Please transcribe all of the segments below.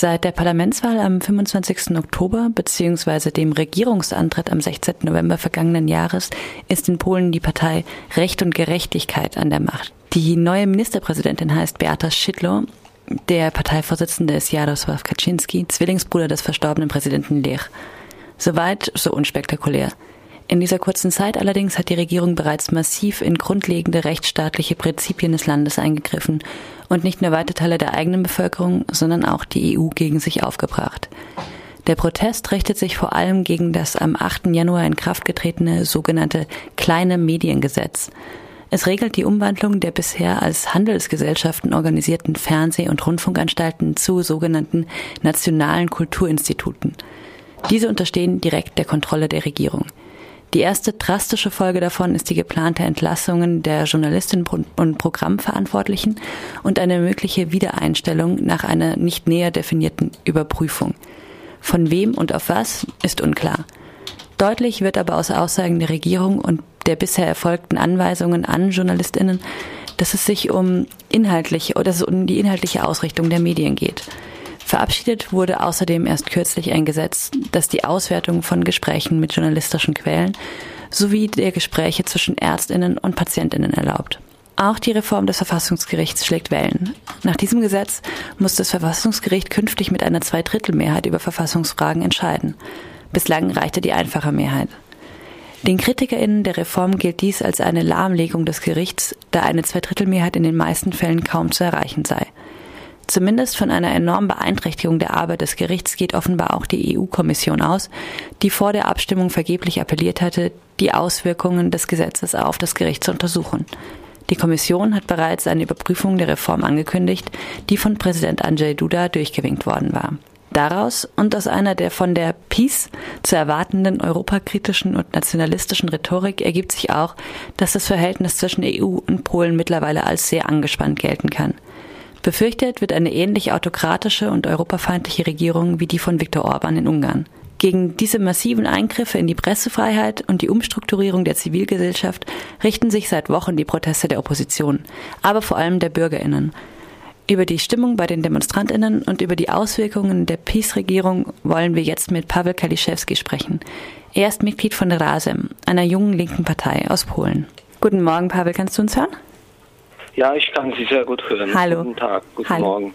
Seit der Parlamentswahl am 25. Oktober bzw. dem Regierungsantritt am 16. November vergangenen Jahres ist in Polen die Partei Recht und Gerechtigkeit an der Macht. Die neue Ministerpräsidentin heißt Beata Szydlo. Der Parteivorsitzende ist Jarosław Kaczynski, Zwillingsbruder des verstorbenen Präsidenten Lech. Soweit so unspektakulär. In dieser kurzen Zeit allerdings hat die Regierung bereits massiv in grundlegende rechtsstaatliche Prinzipien des Landes eingegriffen und nicht nur weite Teile der eigenen Bevölkerung, sondern auch die EU gegen sich aufgebracht. Der Protest richtet sich vor allem gegen das am 8. Januar in Kraft getretene sogenannte kleine Mediengesetz. Es regelt die Umwandlung der bisher als Handelsgesellschaften organisierten Fernseh- und Rundfunkanstalten zu sogenannten nationalen Kulturinstituten. Diese unterstehen direkt der Kontrolle der Regierung. Die erste drastische Folge davon ist die geplante Entlassungen der Journalistinnen und Programmverantwortlichen und eine mögliche Wiedereinstellung nach einer nicht näher definierten Überprüfung. Von wem und auf was ist unklar. Deutlich wird aber aus Aussagen der Regierung und der bisher erfolgten Anweisungen an Journalistinnen, dass es sich um inhaltliche dass es um die inhaltliche Ausrichtung der Medien geht. Verabschiedet wurde außerdem erst kürzlich ein Gesetz, das die Auswertung von Gesprächen mit journalistischen Quellen sowie der Gespräche zwischen Ärztinnen und Patientinnen erlaubt. Auch die Reform des Verfassungsgerichts schlägt Wellen. Nach diesem Gesetz muss das Verfassungsgericht künftig mit einer Zweidrittelmehrheit über Verfassungsfragen entscheiden. Bislang reichte die einfache Mehrheit. Den KritikerInnen der Reform gilt dies als eine Lahmlegung des Gerichts, da eine Zweidrittelmehrheit in den meisten Fällen kaum zu erreichen sei. Zumindest von einer enormen Beeinträchtigung der Arbeit des Gerichts geht offenbar auch die EU-Kommission aus, die vor der Abstimmung vergeblich appelliert hatte, die Auswirkungen des Gesetzes auf das Gericht zu untersuchen. Die Kommission hat bereits eine Überprüfung der Reform angekündigt, die von Präsident Andrzej Duda durchgewinkt worden war. Daraus und aus einer der von der Peace zu erwartenden europakritischen und nationalistischen Rhetorik ergibt sich auch, dass das Verhältnis zwischen EU und Polen mittlerweile als sehr angespannt gelten kann. Befürchtet wird eine ähnlich autokratische und europafeindliche Regierung wie die von Viktor Orban in Ungarn. Gegen diese massiven Eingriffe in die Pressefreiheit und die Umstrukturierung der Zivilgesellschaft richten sich seit Wochen die Proteste der Opposition, aber vor allem der Bürgerinnen. Über die Stimmung bei den Demonstrantinnen und über die Auswirkungen der PiS-Regierung wollen wir jetzt mit Paweł Kaliszewski sprechen. Er ist Mitglied von Razem, einer jungen linken Partei aus Polen. Guten Morgen, Paweł, kannst du uns hören? Ja, ich kann Sie sehr gut hören. Hallo. Guten Tag, guten Hallo. Morgen.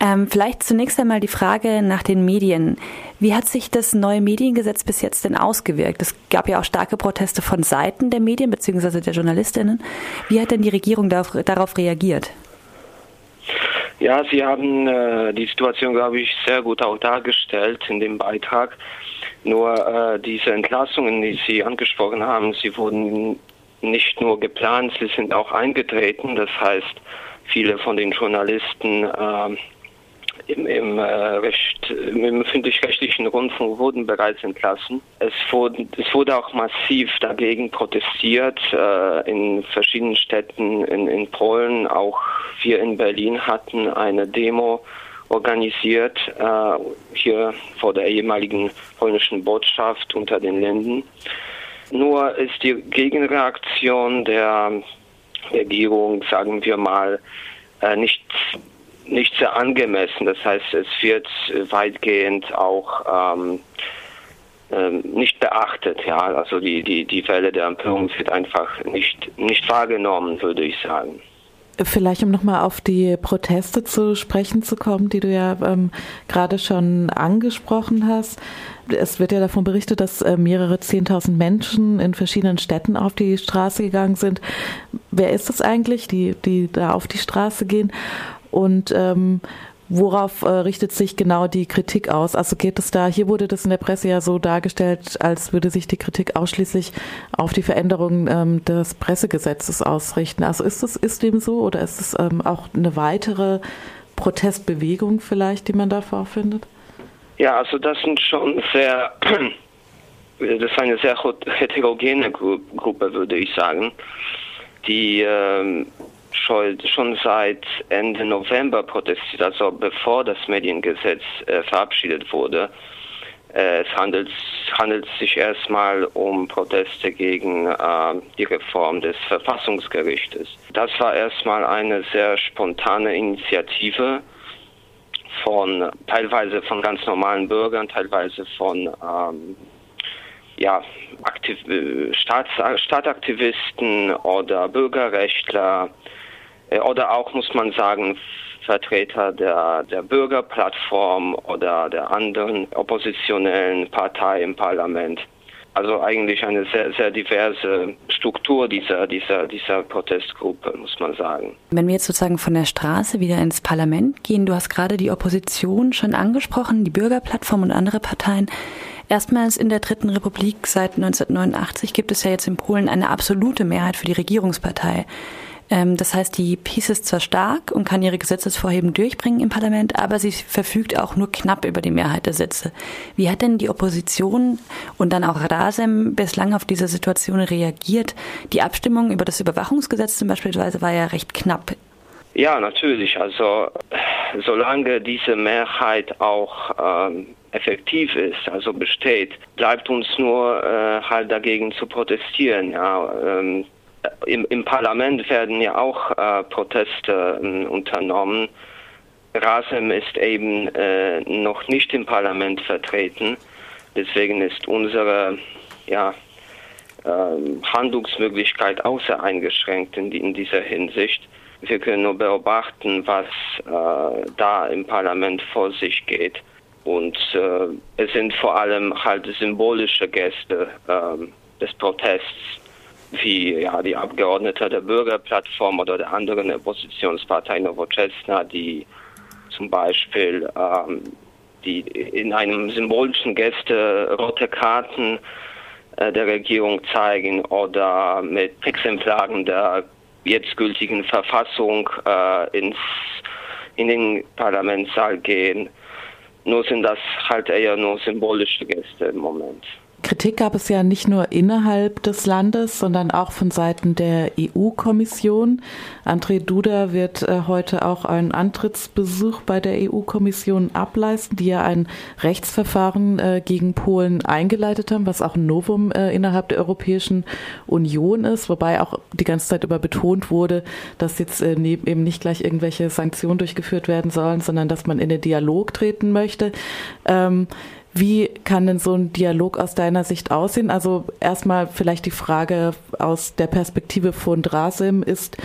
Ähm, vielleicht zunächst einmal die Frage nach den Medien. Wie hat sich das neue Mediengesetz bis jetzt denn ausgewirkt? Es gab ja auch starke Proteste von Seiten der Medien bzw. der Journalistinnen. Wie hat denn die Regierung darauf, darauf reagiert? Ja, Sie haben äh, die Situation, glaube ich, sehr gut auch dargestellt in dem Beitrag. Nur äh, diese Entlassungen, die Sie angesprochen haben, sie wurden nicht nur geplant, sie sind auch eingetreten. Das heißt, viele von den Journalisten äh, im, im, äh, Recht, im öffentlich-rechtlichen Rundfunk wurden bereits entlassen. Es wurde, es wurde auch massiv dagegen protestiert äh, in verschiedenen Städten in, in Polen. Auch wir in Berlin hatten eine Demo organisiert, äh, hier vor der ehemaligen polnischen Botschaft unter den Linden. Nur ist die Gegenreaktion der Regierung, sagen wir mal, äh, nicht, nicht sehr angemessen. Das heißt, es wird weitgehend auch ähm, ähm, nicht beachtet. Ja, also die, die, die Welle der Empörung wird einfach nicht, nicht wahrgenommen, würde ich sagen. Vielleicht, um nochmal auf die Proteste zu sprechen zu kommen, die du ja ähm, gerade schon angesprochen hast. Es wird ja davon berichtet, dass äh, mehrere Zehntausend Menschen in verschiedenen Städten auf die Straße gegangen sind. Wer ist das eigentlich, die, die da auf die Straße gehen? Und ähm, Worauf äh, richtet sich genau die Kritik aus? Also geht es da, hier wurde das in der Presse ja so dargestellt, als würde sich die Kritik ausschließlich auf die Veränderung ähm, des Pressegesetzes ausrichten. Also ist es ist dem so oder ist es ähm, auch eine weitere Protestbewegung vielleicht, die man da vorfindet? Ja, also das sind schon sehr, das ist eine sehr heterogene Gruppe, würde ich sagen, die ähm, schon seit Ende November protestiert, also bevor das Mediengesetz äh, verabschiedet wurde. Äh, es handelt, handelt sich erstmal um Proteste gegen äh, die Reform des Verfassungsgerichtes. Das war erstmal eine sehr spontane Initiative von teilweise von ganz normalen Bürgern, teilweise von ähm, ja, Aktiv Staats Staataktivisten oder Bürgerrechtler äh, oder auch, muss man sagen, Vertreter der, der Bürgerplattform oder der anderen oppositionellen Partei im Parlament. Also eigentlich eine sehr, sehr diverse Struktur dieser, dieser, dieser Protestgruppe, muss man sagen. Wenn wir jetzt sozusagen von der Straße wieder ins Parlament gehen, du hast gerade die Opposition schon angesprochen, die Bürgerplattform und andere Parteien. Erstmals in der Dritten Republik seit 1989 gibt es ja jetzt in Polen eine absolute Mehrheit für die Regierungspartei. Ähm, das heißt, die PiS ist zwar stark und kann ihre Gesetzesvorhaben durchbringen im Parlament, aber sie verfügt auch nur knapp über die Mehrheit der Sitze. Wie hat denn die Opposition und dann auch Rasem bislang auf diese Situation reagiert? Die Abstimmung über das Überwachungsgesetz zum Beispiel war ja recht knapp. Ja, natürlich. Also solange diese Mehrheit auch ähm, effektiv ist, also besteht, bleibt uns nur äh, halt dagegen zu protestieren. Ja. Ähm, im, im, Parlament werden ja auch äh, Proteste äh, unternommen. Rasem ist eben äh, noch nicht im Parlament vertreten. Deswegen ist unsere ja, ähm, Handlungsmöglichkeit außer eingeschränkt in, in, dieser Hinsicht. Wir können nur beobachten, was äh, da im Parlament vor sich geht. Und äh, es sind vor allem halt symbolische Gäste ähm, des Protests wie ja, die Abgeordnete der Bürgerplattform oder der anderen Oppositionspartei Nowoczesna, die zum Beispiel ähm, die in einem symbolischen Geste rote Karten äh, der Regierung zeigen oder mit Exemplaren der jetzt gültigen Verfassung äh, ins, in den Parlamentssaal gehen. Nur sind das halt eher nur symbolische Gäste im Moment. Kritik gab es ja nicht nur innerhalb des Landes, sondern auch von Seiten der EU-Kommission. André Duda wird äh, heute auch einen Antrittsbesuch bei der EU-Kommission ableisten, die ja ein Rechtsverfahren äh, gegen Polen eingeleitet haben, was auch ein Novum äh, innerhalb der Europäischen Union ist, wobei auch die ganze Zeit über betont wurde, dass jetzt eben nicht gleich irgendwelche Sanktionen durchgeführt werden sollen, sondern dass man in den Dialog treten möchte. Ähm, wie kann denn so ein Dialog aus deiner Sicht aussehen? Also erstmal vielleicht die Frage aus der Perspektive von Drasim ist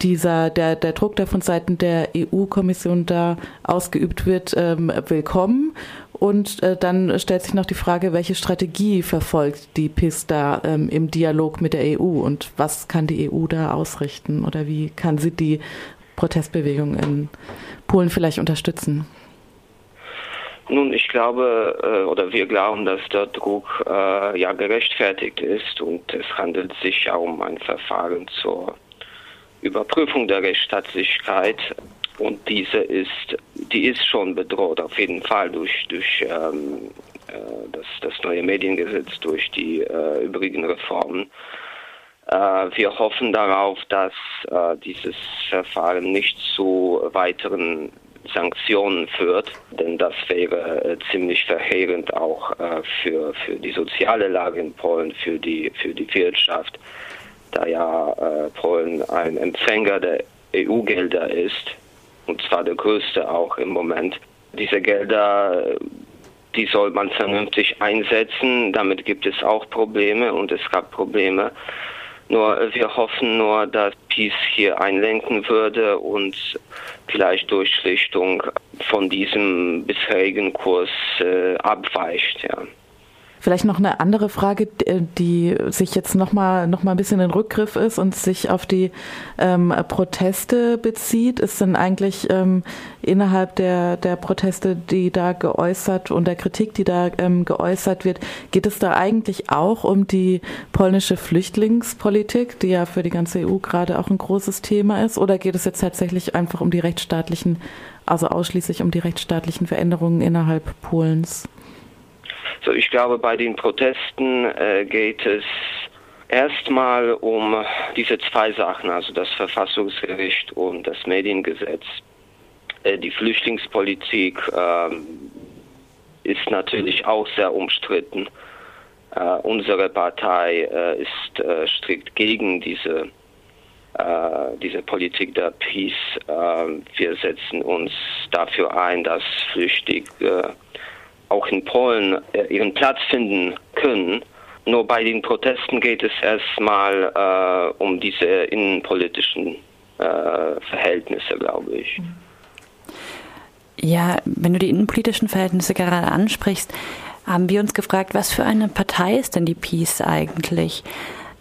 dieser der der Druck, der von Seiten der EU-Kommission da ausgeübt wird, ähm, willkommen. Und äh, dann stellt sich noch die Frage, welche Strategie verfolgt die PIS da ähm, im Dialog mit der EU und was kann die EU da ausrichten oder wie kann sie die Protestbewegung in Polen vielleicht unterstützen? Nun, ich glaube äh, oder wir glauben, dass der Druck äh, ja gerechtfertigt ist und es handelt sich ja um ein Verfahren zur Überprüfung der Rechtsstaatlichkeit und diese ist, die ist schon bedroht auf jeden Fall durch durch ähm, äh, das, das neue Mediengesetz, durch die äh, übrigen Reformen. Äh, wir hoffen darauf, dass äh, dieses Verfahren nicht zu weiteren Sanktionen führt, denn das wäre äh, ziemlich verheerend auch äh, für, für die soziale Lage in Polen, für die, für die Wirtschaft, da ja äh, Polen ein Empfänger der EU-Gelder ist, und zwar der größte auch im Moment. Diese Gelder, die soll man vernünftig einsetzen, damit gibt es auch Probleme und es gab Probleme. Nur wir hoffen nur, dass Peace hier einlenken würde und vielleicht durch Schlichtung von diesem bisherigen Kurs äh, abweicht. Ja. Vielleicht noch eine andere Frage, die sich jetzt noch mal, noch mal ein bisschen in Rückgriff ist und sich auf die ähm, Proteste bezieht. Ist denn eigentlich ähm, innerhalb der, der Proteste, die da geäußert und der Kritik, die da ähm, geäußert wird, geht es da eigentlich auch um die polnische Flüchtlingspolitik, die ja für die ganze EU gerade auch ein großes Thema ist? Oder geht es jetzt tatsächlich einfach um die rechtsstaatlichen, also ausschließlich um die rechtsstaatlichen Veränderungen innerhalb Polens? So, ich glaube, bei den Protesten äh, geht es erstmal um diese zwei Sachen, also das Verfassungsgericht und das Mediengesetz. Äh, die Flüchtlingspolitik äh, ist natürlich auch sehr umstritten. Äh, unsere Partei äh, ist strikt gegen diese diese Politik der Peace. Wir setzen uns dafür ein, dass Flüchtlinge auch in Polen ihren Platz finden können. Nur bei den Protesten geht es erstmal um diese innenpolitischen Verhältnisse, glaube ich. Ja, wenn du die innenpolitischen Verhältnisse gerade ansprichst, haben wir uns gefragt, was für eine Partei ist denn die Peace eigentlich?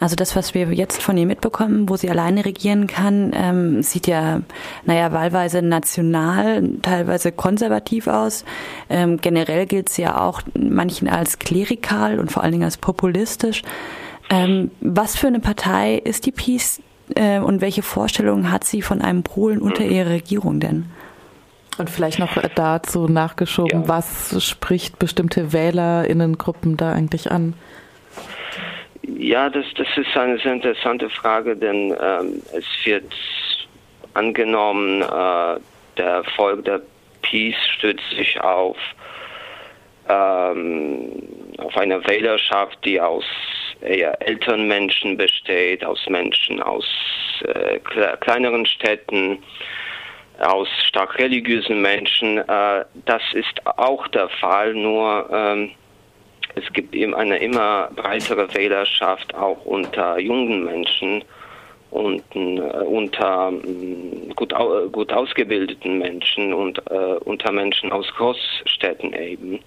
Also das, was wir jetzt von ihr mitbekommen, wo sie alleine regieren kann, ähm, sieht ja, naja, wahlweise national, teilweise konservativ aus. Ähm, generell gilt sie ja auch manchen als klerikal und vor allen Dingen als populistisch. Ähm, was für eine Partei ist die Peace äh, und welche Vorstellungen hat sie von einem Polen unter ihrer Regierung denn? Und vielleicht noch dazu nachgeschoben, ja. was spricht bestimmte Wählerinnengruppen da eigentlich an? Ja, das, das ist eine sehr interessante Frage, denn ähm, es wird angenommen, äh, der Erfolg der Peace stützt sich auf, ähm, auf eine Wählerschaft, die aus eher älteren Menschen besteht, aus Menschen aus äh, kleineren Städten, aus stark religiösen Menschen. Äh, das ist auch der Fall, nur ähm, es gibt eben eine immer breitere Wählerschaft auch unter jungen Menschen und äh, unter äh, gut, gut ausgebildeten Menschen und äh, unter Menschen aus Großstädten eben.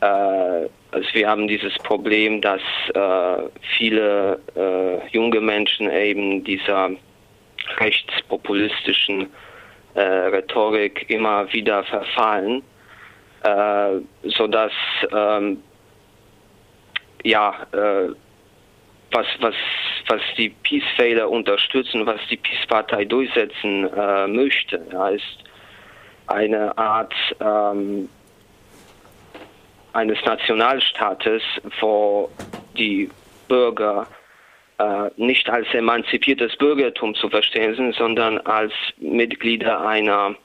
Äh, also wir haben dieses Problem, dass äh, viele junge Menschen eben dieser rechtspopulistischen äh, Rhetorik immer wieder verfallen, äh, sodass ähm, ja äh, was was was die Peace-Wähler unterstützen, was die Peace-Partei durchsetzen äh, möchte, ja, ist eine Art ähm, eines Nationalstaates, wo die Bürger äh, nicht als emanzipiertes Bürgertum zu verstehen sind, sondern als Mitglieder einer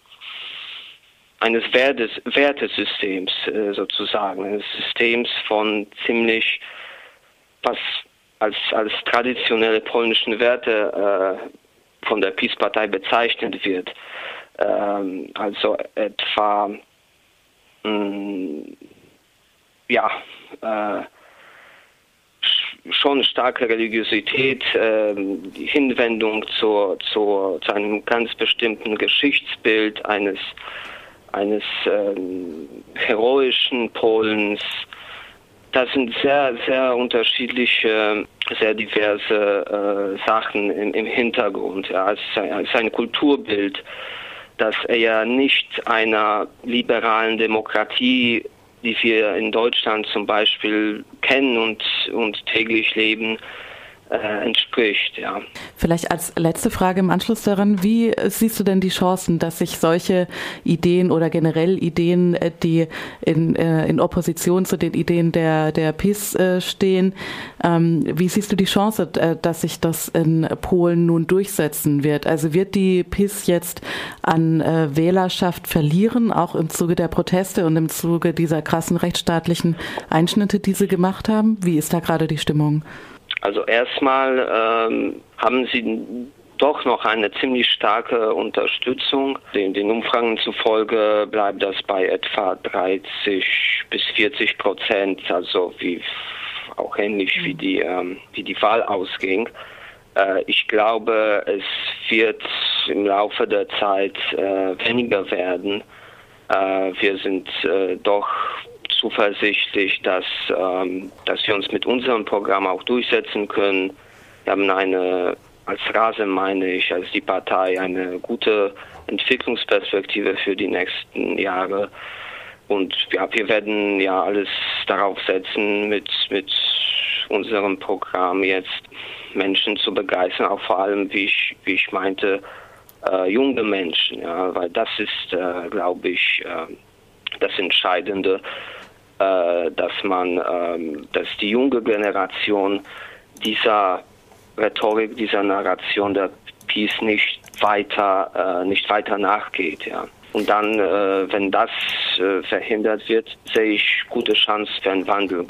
eines Wertes, Wertesystems äh, sozusagen, eines Systems von ziemlich, was als, als traditionelle polnischen Werte äh, von der Peace-Partei bezeichnet wird. Ähm, also etwa, mh, mm, ja, äh, schon starke Religiosität, äh, Hinwendung zur, zur, zu einem ganz bestimmten Geschichtsbild eines, eines äh, heroischen Polens. Das sind sehr, sehr unterschiedliche, sehr diverse äh, Sachen im, im Hintergrund. Ja. Es, ist ein Kulturbild, das eher nicht einer liberalen Demokratie die wir in Deutschland zum Beispiel kennen und, und täglich leben, entspricht. Ja. Vielleicht als letzte Frage im Anschluss daran, wie siehst du denn die Chancen, dass sich solche Ideen oder generell Ideen, äh, die in, äh, in Opposition zu den Ideen der, der PiS stehen, ähm, wie siehst du die Chance, dass sich das in Polen nun durchsetzen wird? Also wird die PiS jetzt an Wählerschaft verlieren, auch im Zuge der Proteste und im Zuge dieser krassen rechtsstaatlichen Einschnitte, die sie gemacht haben? Wie ist da gerade die Stimmung? Also erstmal ähm, haben sie doch noch eine ziemlich starke Unterstützung. Den, den, Umfragen zufolge bleibt das bei etwa 30 bis 40 Prozent, also wie auch ähnlich wie die ähm, wie die Wahl ausging. Äh, ich glaube, es wird im Laufe der Zeit äh, weniger werden. Äh, wir sind äh, doch zuversichtlich, dass, ähm, dass wir uns mit unserem Programm auch durchsetzen können. Wir haben eine, als Rase meine ich, als die Partei eine gute Entwicklungsperspektive für die nächsten Jahre. Und ja, wir werden ja alles darauf setzen, mit, mit unserem Programm jetzt Menschen zu begeistern, auch vor allem, wie ich, wie ich meinte, äh, junge Menschen, ja, weil das ist, äh, glaube ich, äh, das Entscheidende dass man, ähm, dass die junge Generation dieser Rhetorik, dieser Narration der Peace nicht weiter, äh, nicht weiter nachgeht, ja. Und dann, äh, wenn das äh, verhindert wird, sehe ich gute Chance für einen Wandel